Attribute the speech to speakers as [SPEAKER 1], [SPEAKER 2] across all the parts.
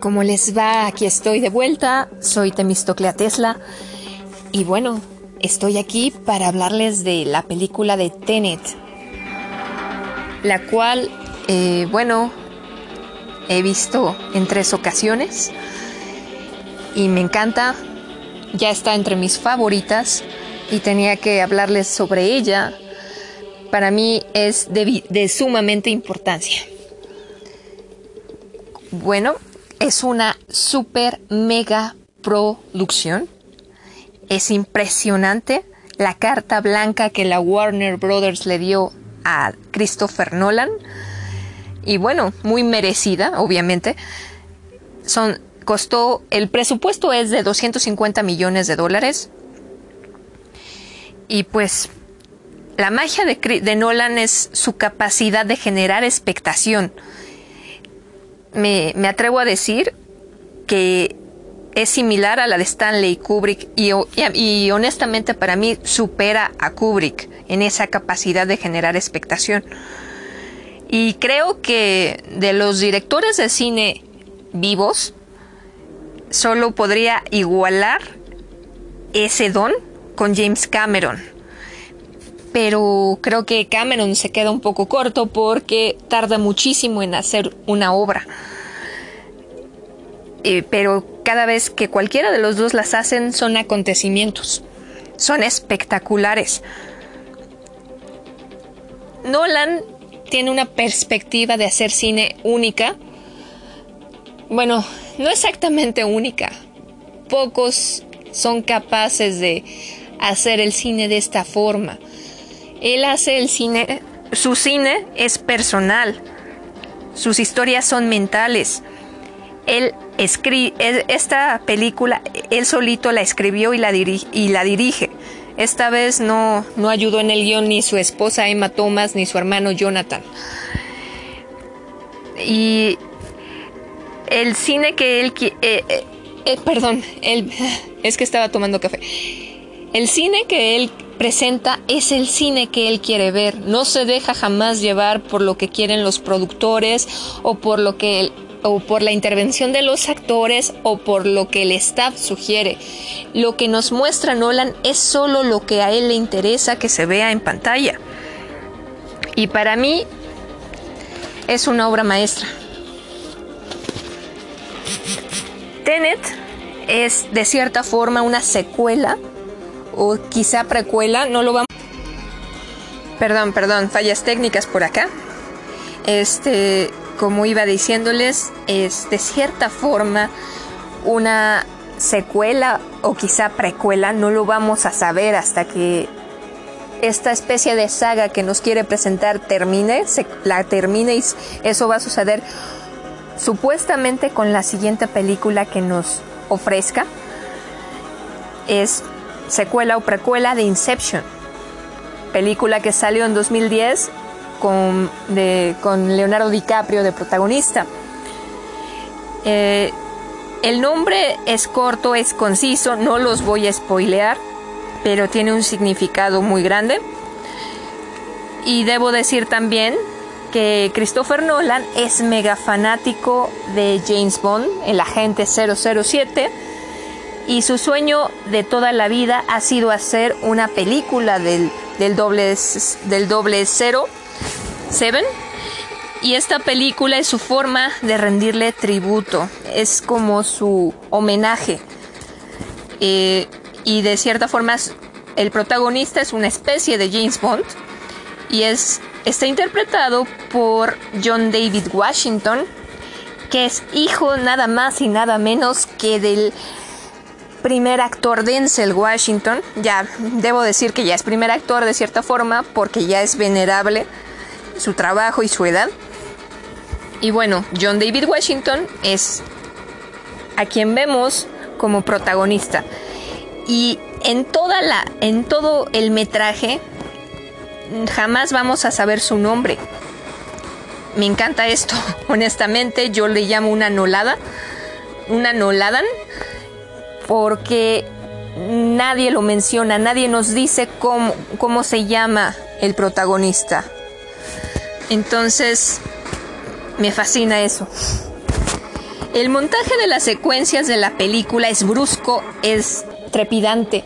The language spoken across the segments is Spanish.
[SPEAKER 1] ¿Cómo les va? Aquí estoy de vuelta. Soy Temistoclea Tesla. Y bueno, estoy aquí para hablarles de la película de Tenet. La cual, eh, bueno, he visto en tres ocasiones. Y me encanta. Ya está entre mis favoritas. Y tenía que hablarles sobre ella. Para mí es de, de sumamente importancia. Bueno, es una super mega producción. Es impresionante la carta blanca que la Warner Brothers le dio a Christopher Nolan. Y bueno, muy merecida, obviamente. Son, costó, el presupuesto es de 250 millones de dólares. Y pues la magia de, de Nolan es su capacidad de generar expectación me, atrevo a decir que es similar a la de Stanley Kubrick y, y, honestamente para mí supera a Kubrick en esa capacidad de generar expectación. Y creo que de los directores de cine vivos, solo podría igualar ese don con James Cameron. Pero creo que Cameron se queda un poco corto porque tarda muchísimo en hacer una obra. Eh, pero cada vez que cualquiera de los dos las hacen son acontecimientos, son espectaculares. Nolan tiene una perspectiva de hacer cine única. Bueno, no exactamente única. Pocos son capaces de hacer el cine de esta forma. Él hace el cine, su cine es personal. Sus historias son mentales. Él escribe, esta película, él solito la escribió y la, y la dirige. Esta vez no, no ayudó en el guion ni su esposa Emma Thomas ni su hermano Jonathan. Y el cine que él... Eh, eh, eh, perdón, él, es que estaba tomando café. El cine que él presenta es el cine que él quiere ver. No se deja jamás llevar por lo que quieren los productores o por lo que o por la intervención de los actores o por lo que el staff sugiere. Lo que nos muestra Nolan es solo lo que a él le interesa que se vea en pantalla. Y para mí es una obra maestra. Tenet es de cierta forma una secuela o quizá precuela, no lo vamos. Perdón, perdón, fallas técnicas por acá. Este, como iba diciéndoles, es de cierta forma una secuela o quizá precuela, no lo vamos a saber hasta que esta especie de saga que nos quiere presentar termine, se, la termine y eso va a suceder supuestamente con la siguiente película que nos ofrezca. Es secuela o precuela de Inception, película que salió en 2010 con, Leonardo DiCaprio de protagonista. Eh, el nombre es corto, es conciso, no los voy a spoilear, pero tiene un significado muy grande. Y debo decir también que Christopher Nolan es mega fanático de James Bond, el agente 007 y su sueño de toda la vida ha sido hacer una película del, doble, del doble cero, Seven. Y esta película es su forma de rendirle tributo, es como su homenaje. Eh, y de cierta forma el protagonista es una especie de James Bond y es, está interpretado por John David Washington, que es hijo nada más y nada menos que del primer actor Denzel Washington. Ya debo decir que ya es primer actor de cierta forma porque ya es venerable su trabajo y su edad. Y bueno, John David Washington es a quien vemos como protagonista. Y en toda la en todo el metraje jamás vamos a saber su nombre. Me encanta esto, honestamente, yo le llamo una nolada, una noladan porque nadie lo menciona, nadie nos dice cómo, se llama el protagonista. Entonces, me fascina eso. El montaje de las secuencias de la película es brusco, es trepidante.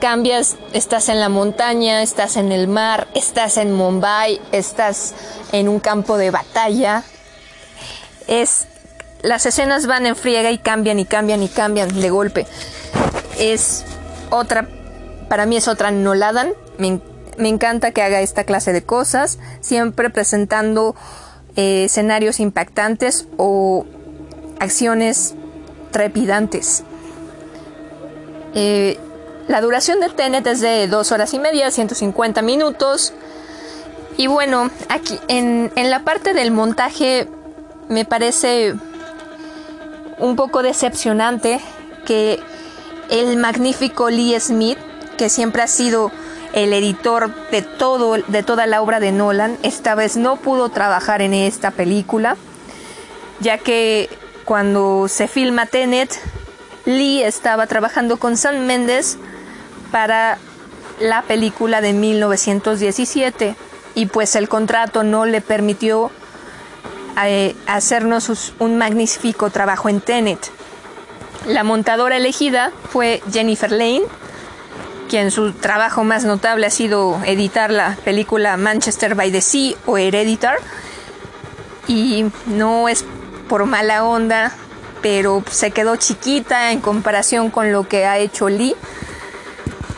[SPEAKER 1] Cambias, estás en la montaña, estás en el mar, estás en Mumbai, estás en un campo de batalla. Es las escenas van en friega y cambian y cambian y cambian de golpe. Es otra, para mí es otra Noladan. Me, me encanta que haga esta clase de cosas, siempre presentando eh, escenarios impactantes o acciones trepidantes. Eh, la duración de Tenet es de dos horas y media, 150 minutos. Y bueno, aquí en, en la parte del montaje me parece un poco decepcionante que el magnífico Lee Smith, que siempre ha sido el editor de todo de toda la obra de Nolan, esta vez no pudo trabajar en esta película, ya que cuando se filma Tenet, Lee estaba trabajando con Sam Mendes para la película de 1917 y pues el contrato no le permitió eh, hacernos un magnífico trabajo en Tenet. La montadora elegida fue Jennifer Lane, quien su trabajo más notable ha sido editar la película Manchester by the Sea o Hereditar. Y no es por mala onda, pero se quedó chiquita en comparación con lo que ha hecho Lee.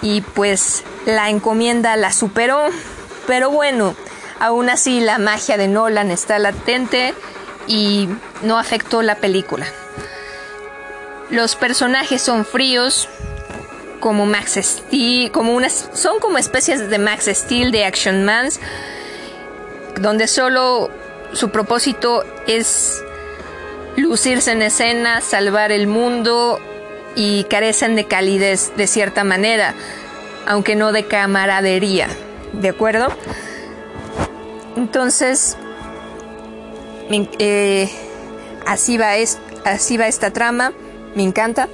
[SPEAKER 1] Y pues la encomienda la superó. Pero bueno, aún así la magia de Nolan está latente y no afectó la película. Los personajes son fríos, como Max Steel, como unas, son como especies de Max Steel, de Action Mans, donde solo su propósito es lucirse en escena, salvar el mundo y carecen de calidez de cierta manera, aunque no de camaradería, ¿de acuerdo? Entonces, eh, así, va así va esta trama, me encanta.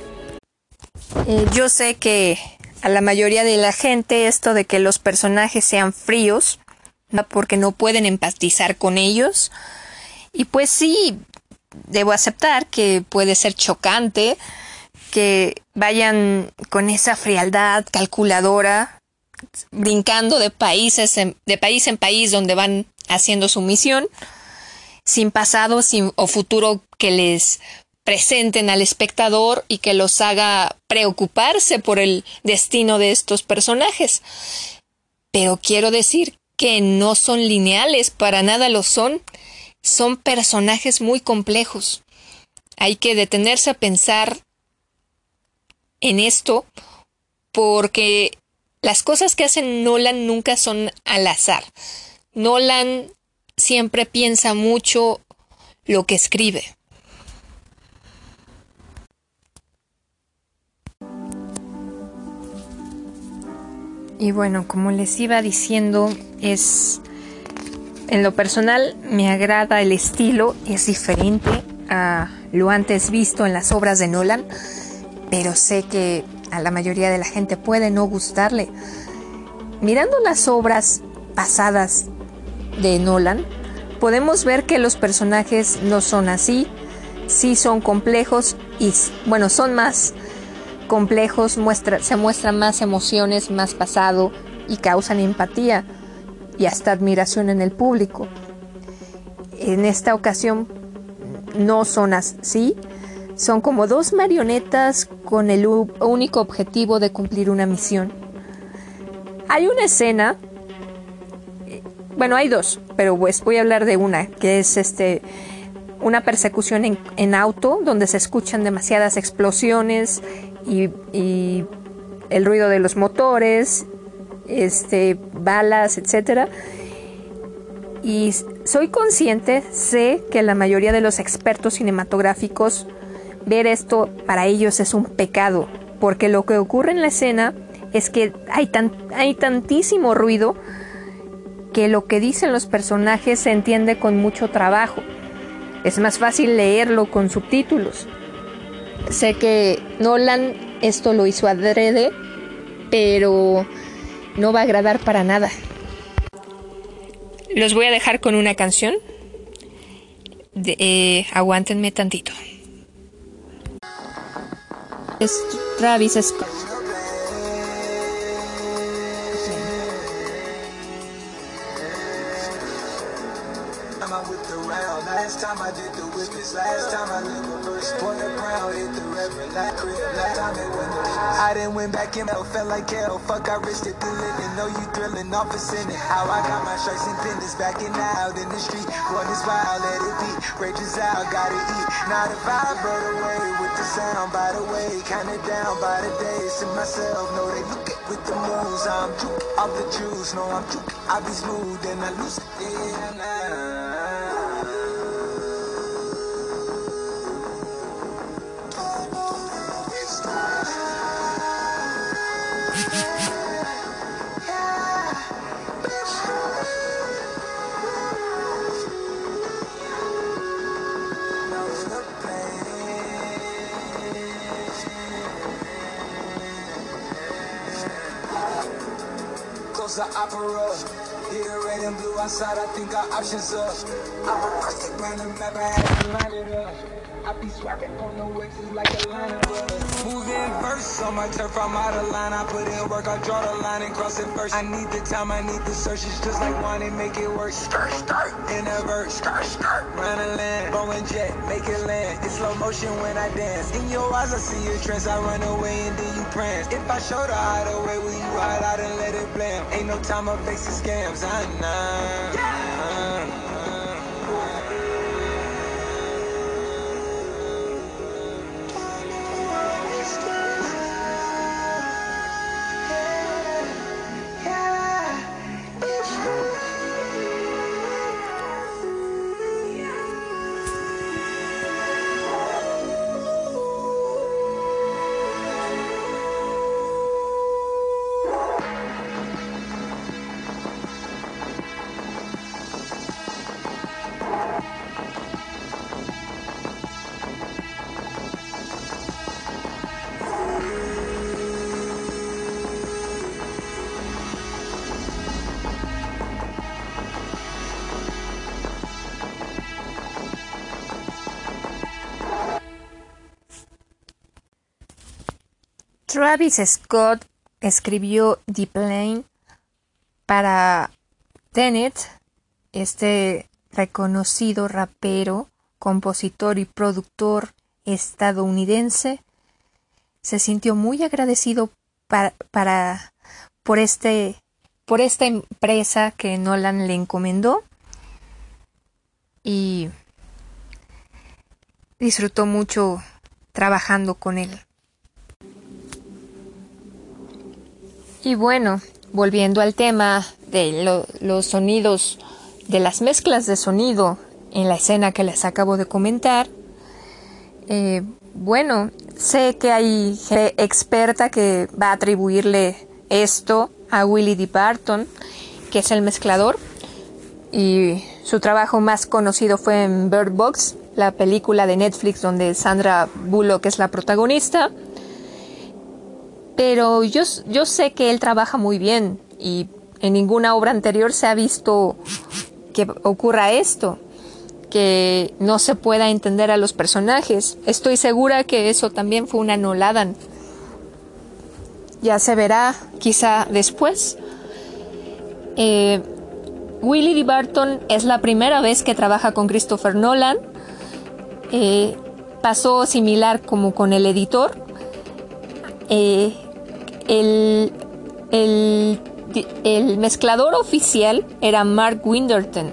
[SPEAKER 1] Eh, yo sé que a la mayoría de la gente esto de que los personajes sean fríos, porque no pueden empatizar con ellos. Y pues sí, debo aceptar que puede ser chocante que vayan con esa frialdad calculadora, brincando de países de país en país donde van haciendo su misión, sin pasado sin, o futuro que les presenten al espectador y que los haga preocuparse por el destino de estos personajes. Pero quiero decir que no son lineales, para nada lo son. Son personajes muy complejos. Hay que detenerse a pensar en esto porque las cosas que hacen Nolan nunca son al azar. Nolan siempre piensa mucho lo que escribe. Y bueno, como les iba diciendo, es en lo personal me agrada el estilo, es diferente a lo antes visto en las obras de Nolan, pero sé que a la mayoría de la gente puede no gustarle. Mirando las obras pasadas de Nolan, podemos ver que los personajes no son así, sí son complejos y bueno, son más complejos, muestra, se muestran más emociones, más pasado y causan empatía y hasta admiración en el público. En esta ocasión no son así, son como dos marionetas con el único objetivo de cumplir una misión. Hay una escena, bueno, hay dos, pero pues voy a hablar de una, que es este una persecución en, en auto donde se escuchan demasiadas explosiones y, el ruido de los motores, este, balas, etcétera. Y soy consciente, sé que la mayoría de los expertos cinematográficos ver esto para ellos es un pecado, porque lo que ocurre en la escena es que hay, tan, hay tantísimo ruido que lo que dicen los personajes se entiende con mucho trabajo. Es más fácil leerlo con subtítulos. Sé que Nolan esto lo hizo adrede, pero no va a agradar para nada. Los voy a dejar con una canción. De, eh, aguántenme tantito. Es Travis Scott. Last time I did the whippets, last time I lived reverse. Point the crown, hit the reverend, like crib. I didn't win back in hell, felt like hell. Fuck, I risked it to living. Know you thrilling off a sinning. How I got my stripes and pendants back and out in the street. Run this wild, let it be. Rage is out, gotta eat. Not if I brought away with the sound. By the way, kinda down by the days to myself. Know they look at with the moves. I'm juke off the juice. No, I'm juke. I be smooth and I lose it. Yeah, Close the opera. Here red and blue outside, I think our options up. I'm a first around the map, I had to line it up. I be swapping on the wedges like a line of brothers. Moving verse on my turf, I'm out of line. I put in work, I draw the line and cross it first. I need the time, I need the search. It's just like and make it work. Skirt, skirt, in a verse. Skirt, skirt, run a land. Blowing jet, make it land. It's slow motion when I dance. In your eyes, I see your trance. I run away and then you prance. If I show the hideaway, will you hide out and it blam? Ain't no time, I'm facing scams. I know. Yeah. Travis Scott escribió The Plane para Tenet, este reconocido rapero, compositor y productor estadounidense, se sintió muy agradecido este, por esta empresa que Nolan le encomendó y disfrutó mucho trabajando con él. Y bueno, volviendo al tema de los sonidos, de las mezclas de sonido en la escena que les acabo de comentar, eh, bueno, sé que hay gente experta que va a atribuirle esto a Willie D. Barton, que es el mezclador, y su trabajo más conocido fue en Bird Box, la película de Netflix donde Sandra Bullock es la protagonista pero yo, yo sé que él trabaja muy bien y en ninguna obra anterior se ha visto que ocurra esto, que no se pueda entender a los personajes. Estoy segura que eso también fue una Noladan. Ya se verá quizá después. Eh, Willie D. Barton es la primera vez que trabaja con Christopher Nolan. Eh, pasó similar como con el editor. Eh, el, el, mezclador oficial era Mark Winderton,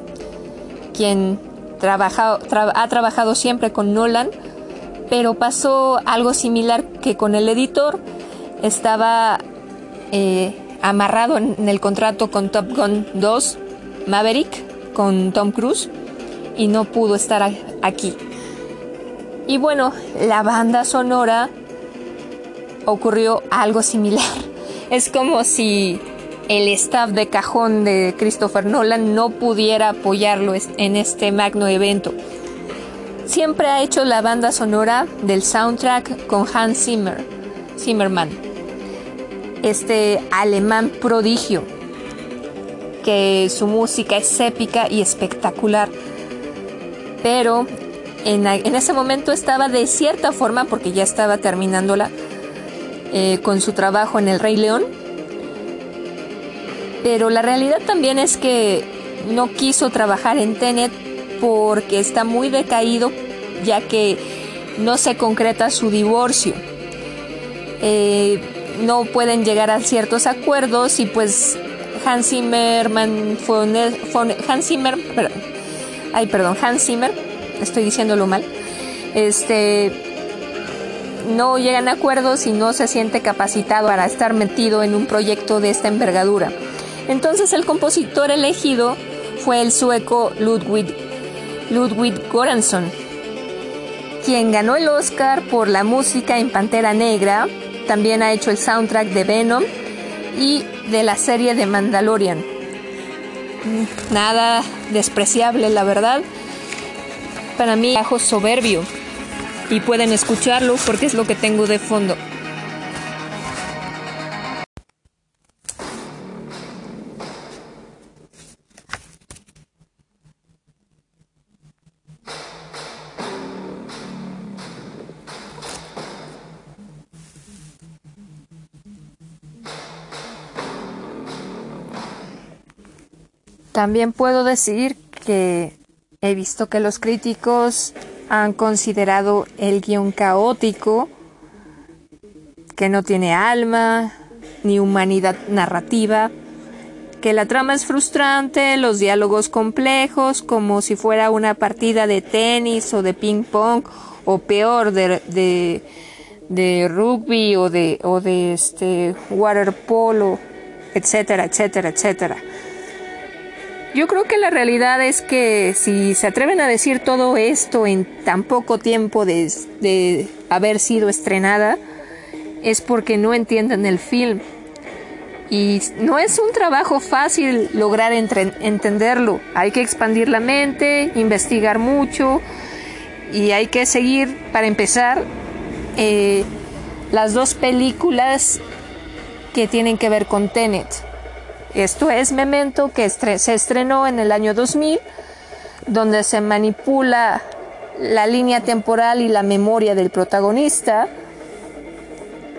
[SPEAKER 1] quien ha trabajado siempre con Nolan, pero pasó algo similar que con el editor. Estaba eh, amarrado en el contrato con Top Gun 2 Maverick con Tom Cruise y no pudo estar aquí. Y bueno, la banda sonora ocurrió algo similar. Es como si el staff de cajón de Christopher Nolan no pudiera apoyarlo en este magno evento. Siempre ha hecho la banda sonora del soundtrack con Hans Zimmer, Zimmerman, este alemán prodigio, que su música es épica y espectacular. Pero en, en ese momento estaba de cierta forma, porque ya estaba terminándola, eh, con su trabajo en El Rey León. Pero la realidad también es que no quiso trabajar en Tenet porque está muy decaído ya que no se concreta su divorcio. Eh, no pueden llegar a ciertos acuerdos y pues Hans Zimmerman fue, Hans Zimmer, ay perdón, Hans Zimmer, estoy diciéndolo mal, este no llegan a acuerdos y no se siente capacitado para estar metido en un proyecto de esta envergadura. Entonces el compositor elegido fue el sueco Ludwig, Ludwig Göransson, quien ganó el Oscar por la música en Pantera Negra, también ha hecho el soundtrack de Venom y de la serie de Mandalorian. Nada despreciable, la verdad. Para mí, bajo soberbio. Y pueden escucharlo porque es lo que tengo de fondo. También puedo decir que he visto que los críticos han considerado el guion caótico, que no tiene alma ni humanidad narrativa, que la trama es frustrante, los diálogos complejos, como si fuera una partida de tenis o de ping pong, o peor, de, de, rugby o de, o de este waterpolo, etcétera, etcétera, etcétera. Yo creo que la realidad es que si se atreven a decir todo esto en tan poco tiempo de, haber sido estrenada, es porque no entienden el film. Y no es un trabajo fácil lograr entenderlo. Hay que expandir la mente, investigar mucho y hay que seguir, para empezar, eh, las dos películas que tienen que ver con Tenet. Esto es Memento, que se estrenó en el año 2000, donde se manipula la línea temporal y la memoria del protagonista.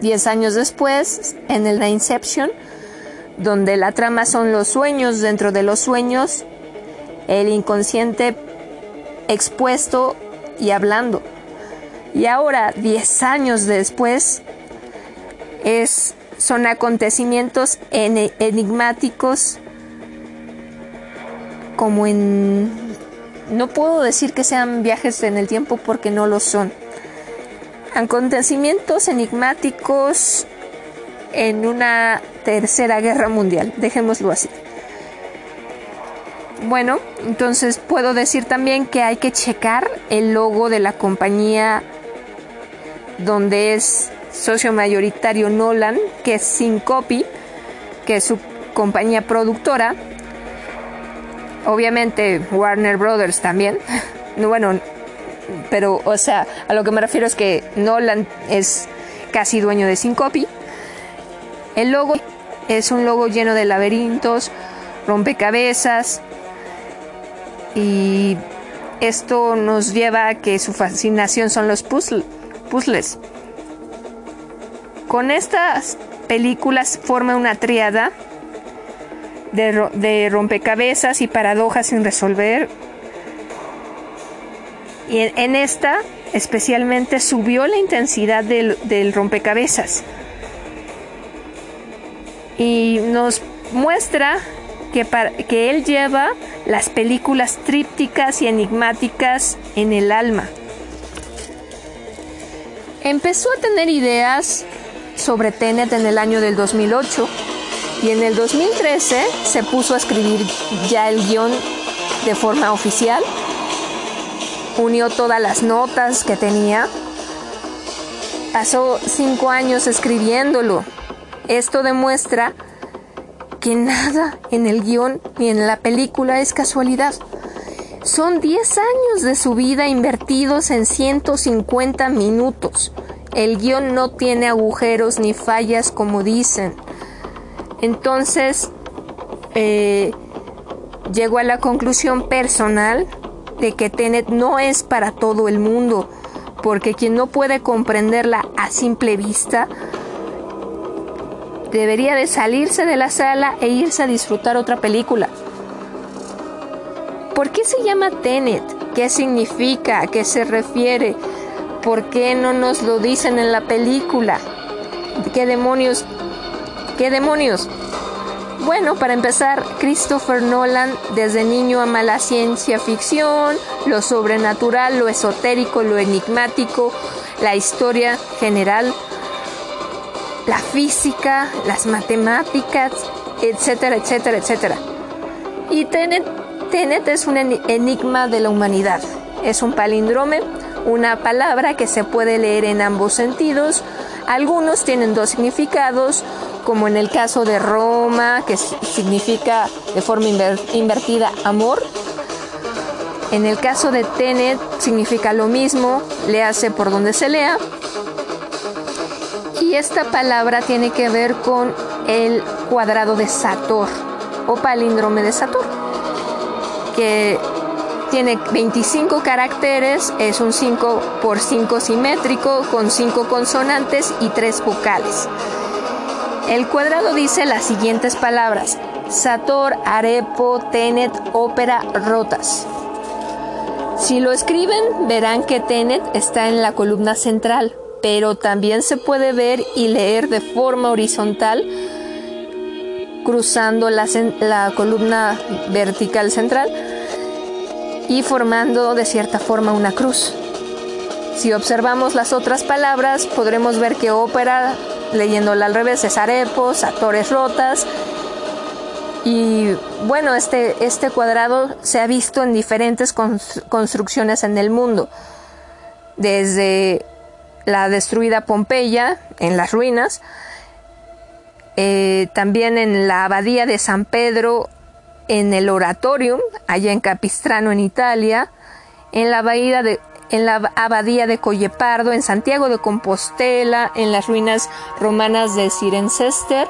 [SPEAKER 1] Diez años después, en el Inception, donde la trama son los sueños dentro de los sueños, el inconsciente expuesto y hablando. Y ahora, diez años después, es son acontecimientos enigmáticos como en... No puedo decir que sean viajes en el tiempo porque no lo son. Acontecimientos enigmáticos en una tercera guerra mundial, dejémoslo así. Bueno, entonces puedo decir también que hay que checar el logo de la compañía donde es socio mayoritario Nolan, que es Syncopi, que es su compañía productora. Obviamente Warner Brothers también. Bueno, pero o sea, a lo que me refiero es que Nolan es casi dueño de Syncopi. El logo es un logo lleno de laberintos, rompecabezas y esto nos lleva a que su fascinación son los puzzles. Con estas películas forma una triada de, rompecabezas y paradojas sin resolver. Y en, esta especialmente subió la intensidad del, rompecabezas. Y nos muestra que, que él lleva las películas trípticas y enigmáticas en el alma. Empezó a tener ideas sobre Tenet en el año del 2008 y en el 2013 se puso a escribir ya el guion de forma oficial, unió todas las notas que tenía, pasó cinco años escribiéndolo. Esto demuestra que nada en el guion ni en la película es casualidad. Son 10 años de su vida invertidos en 150 minutos. El guion no tiene agujeros ni fallas como dicen. Entonces, eh, llego a la conclusión personal de que Tenet no es para todo el mundo, porque quien no puede comprenderla a simple vista debería de salirse de la sala e irse a disfrutar otra película. ¿Por qué se llama Tenet? ¿Qué significa? ¿A qué se refiere? ¿Por qué no nos lo dicen en la película? ¿Qué demonios? ¿Qué demonios? Bueno, para empezar, Christopher Nolan desde niño ama la ciencia ficción, lo sobrenatural, lo esotérico, lo enigmático, la historia general, la física, las matemáticas, etcétera, etcétera, etcétera. Y Tenet, Tenet es un enigma de la humanidad. Es un palíndrome, una palabra que se puede leer en ambos sentidos. Algunos tienen dos significados, como en el caso de Roma, que significa de forma invertida amor. En el caso de Tenet significa lo mismo, le hace por donde se lea. Y esta palabra tiene que ver con el cuadrado de Sator o palíndrome de Sator, que tiene 25 caracteres, es un 5 por 5 simétrico con 5 consonantes y 3 vocales. El cuadrado dice las siguientes palabras: Sator, Arepo, Tenet, Ópera, Rotas. Si lo escriben, verán que Tenet está en la columna central, pero también se puede ver y leer de forma horizontal cruzando la, la columna vertical central y formando de cierta forma una cruz. Si observamos las otras palabras, podremos ver que ópera leyéndola al revés, es arepos, actores rotas. Y bueno, este, este cuadrado se ha visto en diferentes construcciones en el mundo. Desde la destruida Pompeya, en las ruinas, eh, también en la abadía de San Pedro, en el Oratorium, allá en Capistrano, en Italia, en la bahía de, en la abadía de Collepardo, en Santiago de Compostela, en las ruinas romanas de Cirencester,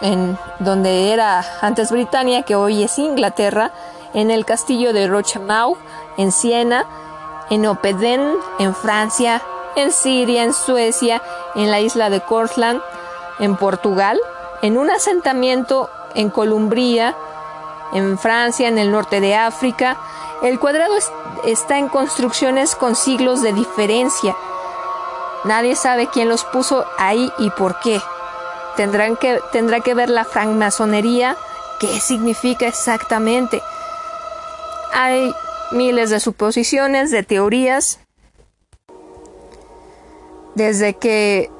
[SPEAKER 1] en donde era antes Britania, que hoy es Inglaterra, en el castillo de Rochemau, en Siena, en Opeden, en Francia, en Siria, en Suecia, en la isla de Cortland, en Portugal, en un asentamiento en Columbría, en Francia, en el norte de África, el cuadrado está en construcciones con siglos de diferencia. Nadie sabe quién los puso ahí y por qué. Tendrán que, tendrá que ver la francmasonería, qué significa exactamente. Hay miles de suposiciones, de teorías, desde que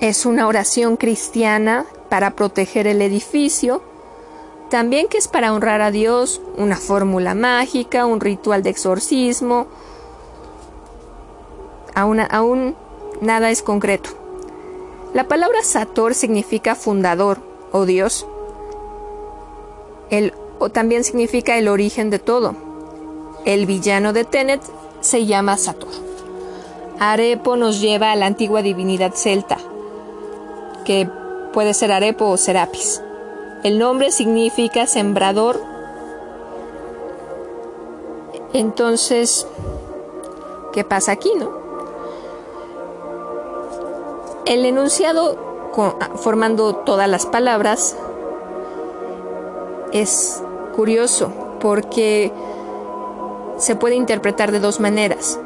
[SPEAKER 1] es una oración cristiana para proteger el edificio, también que es para honrar a Dios, una fórmula mágica, un ritual de exorcismo. Aún, aún nada es concreto. La palabra Sator significa fundador o Dios. El, o también significa el origen de todo. El villano de Tenet se llama Sator. Arepo nos lleva a la antigua divinidad celta, que puede ser Arepo o Serapis. El nombre significa sembrador. Entonces, ¿qué pasa aquí, no? El enunciado formando todas las palabras es curioso porque se puede interpretar de dos maneras,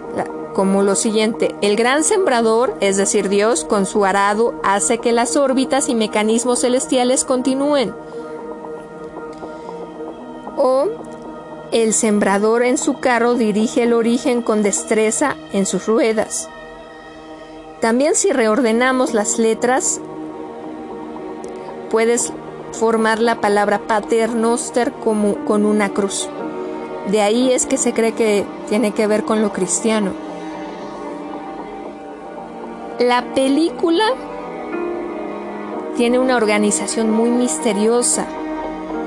[SPEAKER 1] como lo siguiente, el gran sembrador, es decir, Dios, con su arado, hace que las órbitas y mecanismos celestiales continúen o el sembrador en su carro dirige el origen con destreza en sus ruedas. También si reordenamos las letras, puedes formar la palabra paternoster como con una cruz. De ahí es que se cree que tiene que ver con lo cristiano. La película tiene una organización muy misteriosa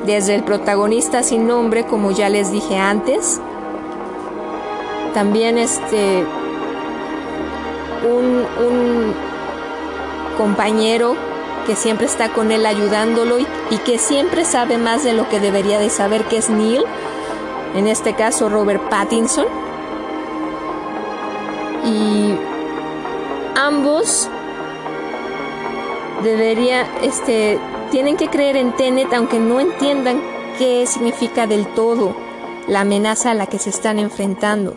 [SPEAKER 1] desde el protagonista sin nombre, como ya les dije antes, también este un, compañero que siempre está con él ayudándolo y, y, que siempre sabe más de lo que debería de saber, que es Neil, en este caso Robert Pattinson. Y ambos debería, este, tienen que creer en Tenet aunque no entiendan qué significa del todo la amenaza a la que se están enfrentando.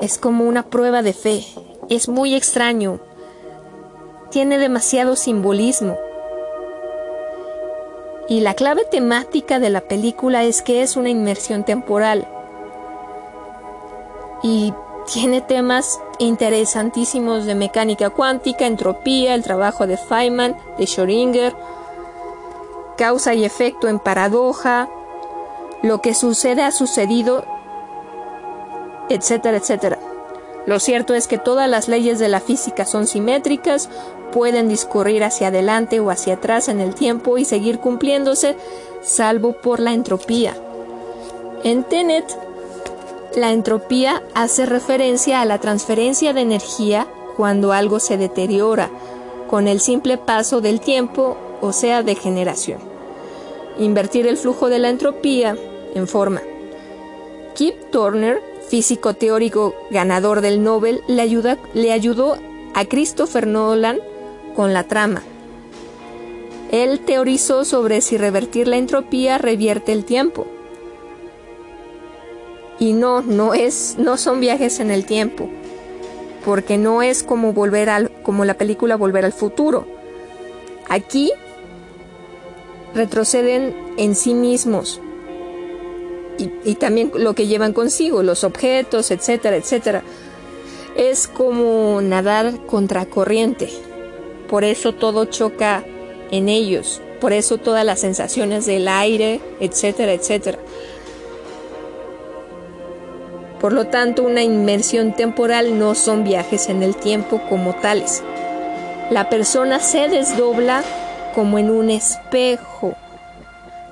[SPEAKER 1] Es como una prueba de fe. Es muy extraño. Tiene demasiado simbolismo. Y la clave temática de la película es que es una inmersión temporal. Y tiene temas interesantísimos de mecánica cuántica, entropía, el trabajo de Feynman, de Schrödinger, causa y efecto en paradoja, lo que sucede ha sucedido, etcétera, etcétera. Lo cierto es que todas las leyes de la física son simétricas, pueden discurrir hacia adelante o hacia atrás en el tiempo y seguir cumpliéndose, salvo por la entropía. En Tenet, la entropía hace referencia a la transferencia de energía cuando algo se deteriora, con el simple paso del tiempo, o sea, de generación invertir el flujo de la entropía en forma. Kip Turner, físico teórico ganador del Nobel, le, ayuda, le ayudó a Christopher Nolan con la trama. Él teorizó sobre si revertir la entropía revierte el tiempo. Y no, no es, no son viajes en el tiempo, porque no es como volver al, como la película Volver al futuro. Aquí retroceden en sí mismos y, también lo que llevan consigo, los objetos, etcétera, etcétera. Es como nadar contracorriente. Por eso todo choca en ellos. Por eso todas las sensaciones del aire, etcétera, etcétera. Por lo tanto, una inmersión temporal no son viajes en el tiempo como tales. La persona se desdobla como en un espejo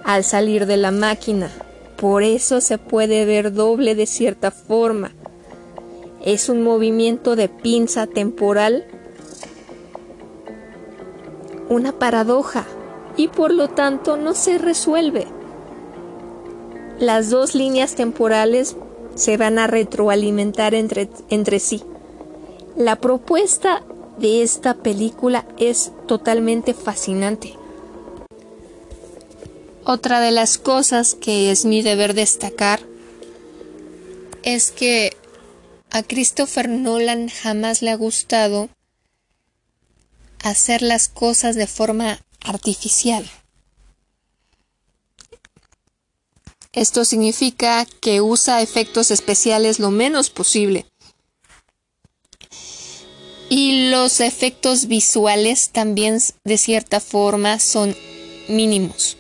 [SPEAKER 1] al salir de la máquina. Por eso se puede ver doble de cierta forma. Es un movimiento de pinza temporal, una paradoja, y por lo tanto no se resuelve. Las dos líneas temporales se van a retroalimentar entre, entre sí. La propuesta de esta película es totalmente fascinante. Otra de las cosas que es mi deber destacar es que a Christopher Nolan jamás le ha gustado hacer las cosas de forma artificial. Esto significa que usa efectos especiales lo menos posible y los efectos visuales también de cierta forma son mínimos.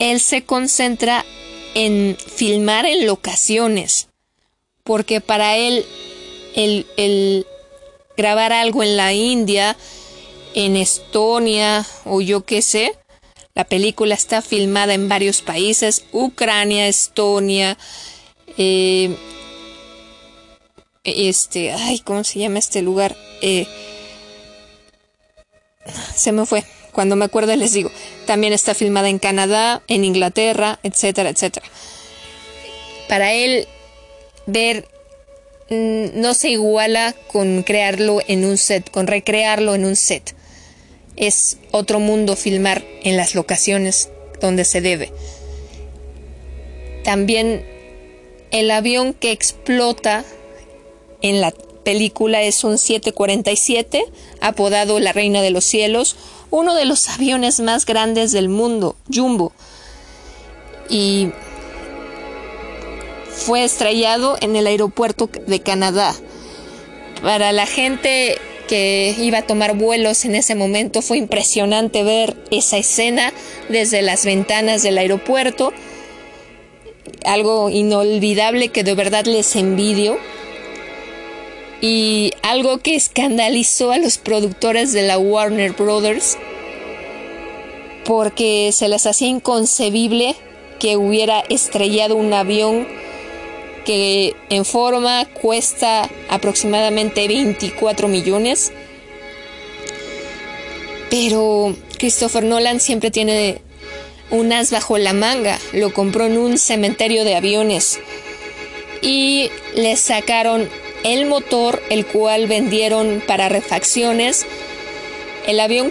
[SPEAKER 1] Él se concentra en filmar en locaciones, porque para él el, grabar algo en la India, en Estonia o yo qué sé, la película está filmada en varios países, Ucrania, Estonia, eh, este, ay, ¿cómo se llama este lugar? Eh, se me fue. Cuando me acuerdo les digo. También está filmada en Canadá, en Inglaterra, etcétera, etcétera. Para él, ver mm, no se iguala con crearlo en un set, con recrearlo en un set. Es otro mundo filmar en las locaciones donde se debe. También el avión que explota en la película es un 747, apodado La Reina de los Cielos, uno de los aviones más grandes del mundo, Jumbo. Y fue estrellado en el aeropuerto de Canadá. Para la gente que iba a tomar vuelos en ese momento fue impresionante ver esa escena desde las ventanas del aeropuerto. Algo inolvidable que de verdad les envidio y algo que escandalizó a los productores de la Warner Brothers porque se les hacía inconcebible que hubiera estrellado un avión que en forma cuesta aproximadamente 24 millones. Pero Christopher Nolan siempre tiene un as bajo la manga. Lo compró en un cementerio de aviones. Y le sacaron el motor, el cual vendieron para refacciones El avión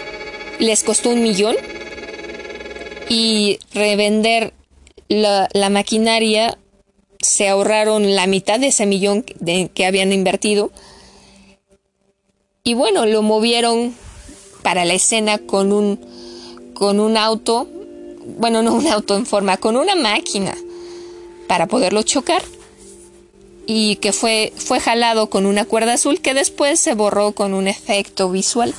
[SPEAKER 1] les costó un millón y revender la, maquinaria se ahorraron la mitad de ese millón que habían invertido. Y bueno, lo movieron para la escena con un, con un auto, bueno, no un auto en forma, con una máquina para poderlo chocar y que fue, fue jalado con una cuerda azul que después se borró con un efecto visual.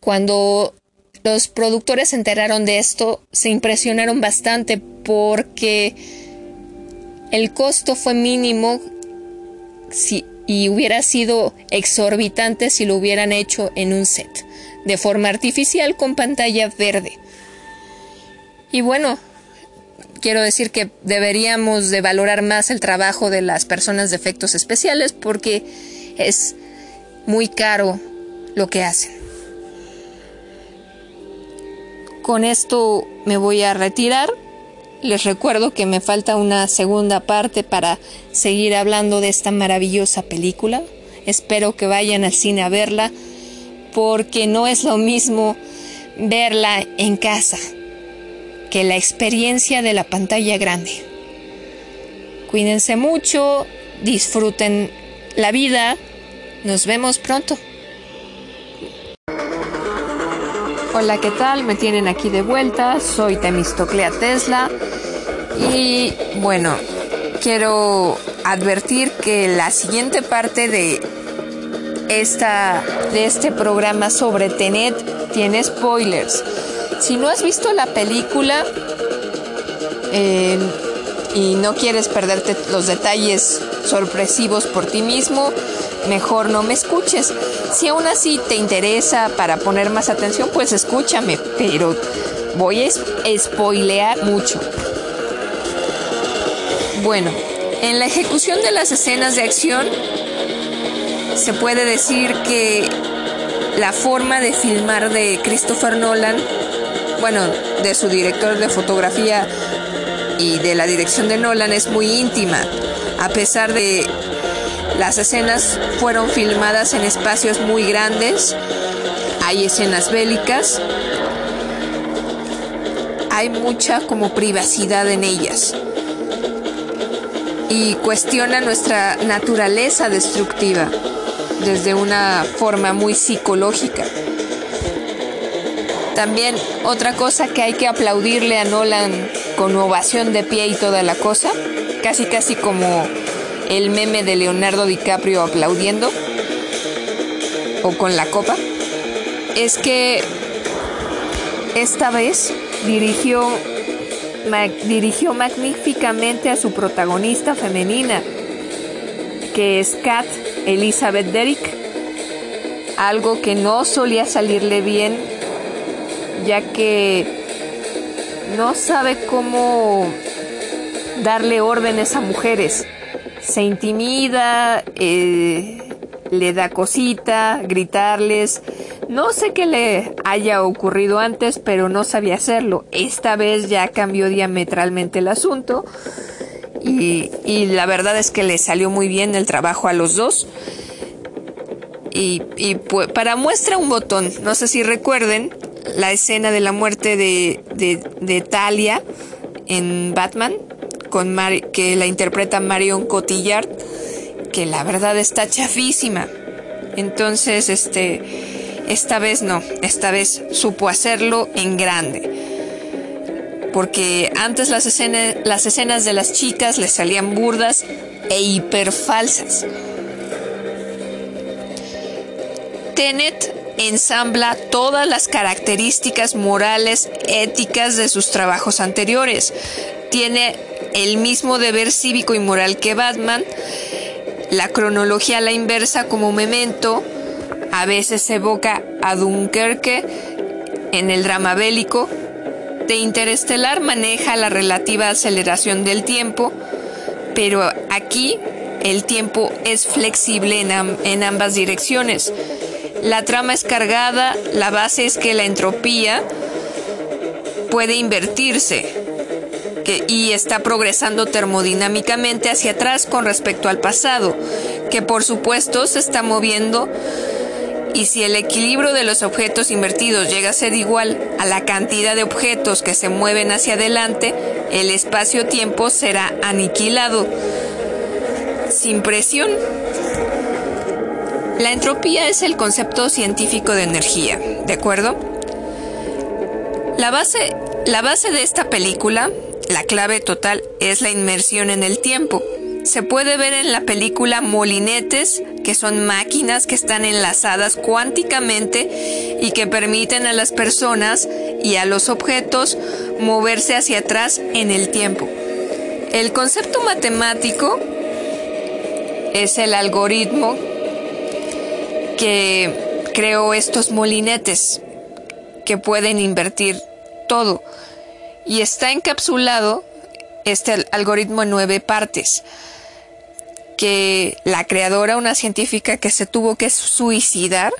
[SPEAKER 1] Cuando los productores se enteraron de esto, se impresionaron bastante porque el costo fue mínimo si, y hubiera sido exorbitante si lo hubieran hecho en un set, de forma artificial con pantalla verde. Y bueno, quiero decir que deberíamos de valorar más el trabajo de las personas de efectos especiales porque es muy caro lo que hacen. Con esto me voy a retirar. Les recuerdo que me falta una segunda parte para seguir hablando de esta maravillosa película. Espero que vayan al cine a verla porque no es lo mismo verla en casa que la experiencia de la pantalla grande. Cuídense mucho, disfruten la vida, nos vemos pronto. Hola, ¿qué tal? Me tienen aquí de vuelta, soy Temistoclea Tesla y bueno, quiero advertir que la siguiente parte de esta de este programa sobre Tenet tiene spoilers. Si no has visto la película eh, y no quieres perderte los detalles sorpresivos por ti mismo, mejor no me escuches. Si aún así te interesa para poner más atención, pues escúchame, pero voy a spoilear mucho. Bueno, en la ejecución de las escenas de acción se puede decir que la forma de filmar de Christopher Nolan bueno, de su director de fotografía y de la dirección de Nolan es muy íntima, a pesar de las escenas fueron filmadas en espacios muy grandes, hay escenas bélicas, hay mucha como privacidad en ellas y cuestiona nuestra naturaleza destructiva desde una forma muy psicológica. También otra cosa que hay que aplaudirle a Nolan con ovación de pie y toda la cosa, casi casi como el meme de Leonardo DiCaprio aplaudiendo o con la copa, es que esta vez dirigió, dirigió magníficamente a su protagonista femenina, que es Kat Elizabeth Derrick, algo que no solía salirle bien ya que no sabe cómo darle órdenes a mujeres. Se intimida, eh, le da cosita, gritarles. No sé qué le haya ocurrido antes, pero no sabía hacerlo. Esta vez ya cambió diametralmente el asunto. Y, la verdad es que le salió muy bien el trabajo a los dos. Y, pues, para muestra un botón, no sé si recuerden, la escena de la muerte de, de, Talia en Batman, con que la interpreta Marion Cotillard, que la verdad está chafísima. Entonces, este, esta vez no, esta vez supo hacerlo en grande. Porque antes las escenas, las escenas de las chicas le salían burdas e hiper falsas. Tenet ensambla todas las características morales, éticas de sus trabajos anteriores. Tiene el mismo deber cívico y moral que Batman, la cronología a la inversa como memento, a veces evoca a Dunkerque en el drama bélico, de Interestelar maneja la relativa aceleración del tiempo, pero aquí el tiempo es flexible en, en ambas direcciones. La trama es cargada, la base es que la entropía puede invertirse y está progresando termodinámicamente hacia atrás con respecto al pasado, que por supuesto se está moviendo Y si el equilibrio de los objetos invertidos llega a ser igual a la cantidad de objetos que se mueven hacia adelante, el espacio-tiempo será aniquilado sin presión. La entropía es el concepto científico de energía, ¿de acuerdo? La base, la base de esta película, la clave total, es la inmersión en el tiempo. Se puede ver en la película molinetes, que son máquinas que están enlazadas cuánticamente y que permiten a las personas y a los objetos moverse hacia atrás en el tiempo. El concepto matemático es el algoritmo que creó estos molinetes que pueden invertir todo y está encapsulado este algoritmo en nueve partes que la creadora, una científica que se tuvo que suicidar,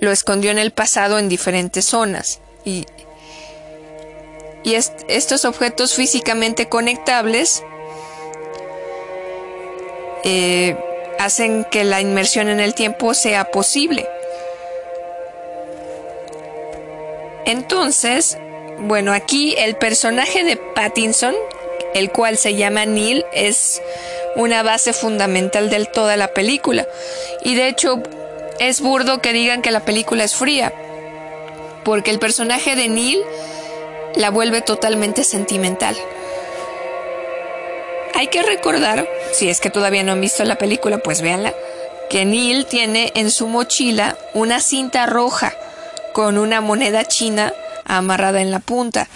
[SPEAKER 1] lo escondió en el pasado en diferentes zonas. Y, y estos objetos físicamente conectables eh, hacen que la inmersión en el tiempo sea posible. Entonces, bueno, aquí el personaje de Pattinson, el cual se llama Neil, es una base fundamental de toda la película. Y de hecho es burdo que digan que la película es fría, porque el personaje de Neil la vuelve totalmente sentimental. Hay que recordar, si es que todavía no han visto la película, pues véanla, que Neil tiene en su mochila una cinta roja con una moneda china amarrada en la punta.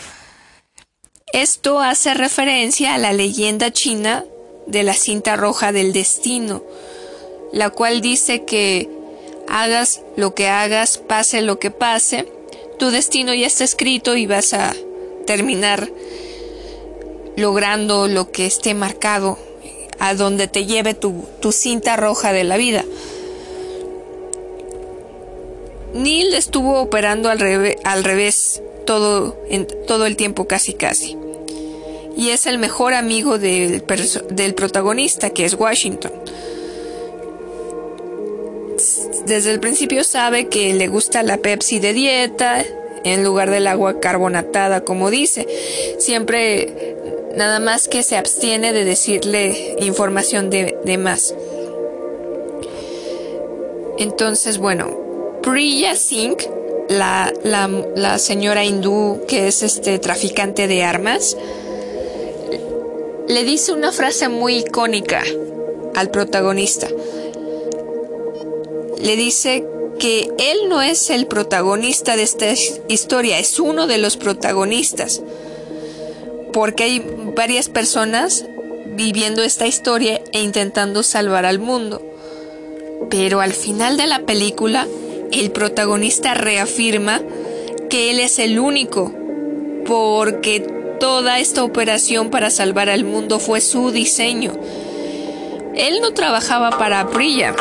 [SPEAKER 1] Esto hace referencia a la leyenda china de la cinta roja del destino, la cual dice que hagas lo que hagas, pase lo que pase, tu destino ya está escrito y vas a terminar logrando lo que esté marcado a donde te lleve tu, cinta roja de la vida. Neil estuvo operando al, al revés todo, en, todo el tiempo casi casi y es el mejor amigo del, del protagonista, que es Washington. Desde el principio sabe que le gusta la Pepsi de dieta en lugar del agua carbonatada, como dice. Siempre nada más que se abstiene de decirle información de, más. Entonces, bueno, Priya Singh, la, la, señora hindú que es este traficante de armas, le dice una frase muy icónica al protagonista. Le dice que él no es el protagonista de esta historia, es uno de los protagonistas. Porque hay varias personas viviendo esta historia e intentando salvar al mundo. Pero al final de la película, el protagonista reafirma que él es el único, porque Toda esta operación para salvar al mundo fue su diseño. Él no trabajaba para Aprilia,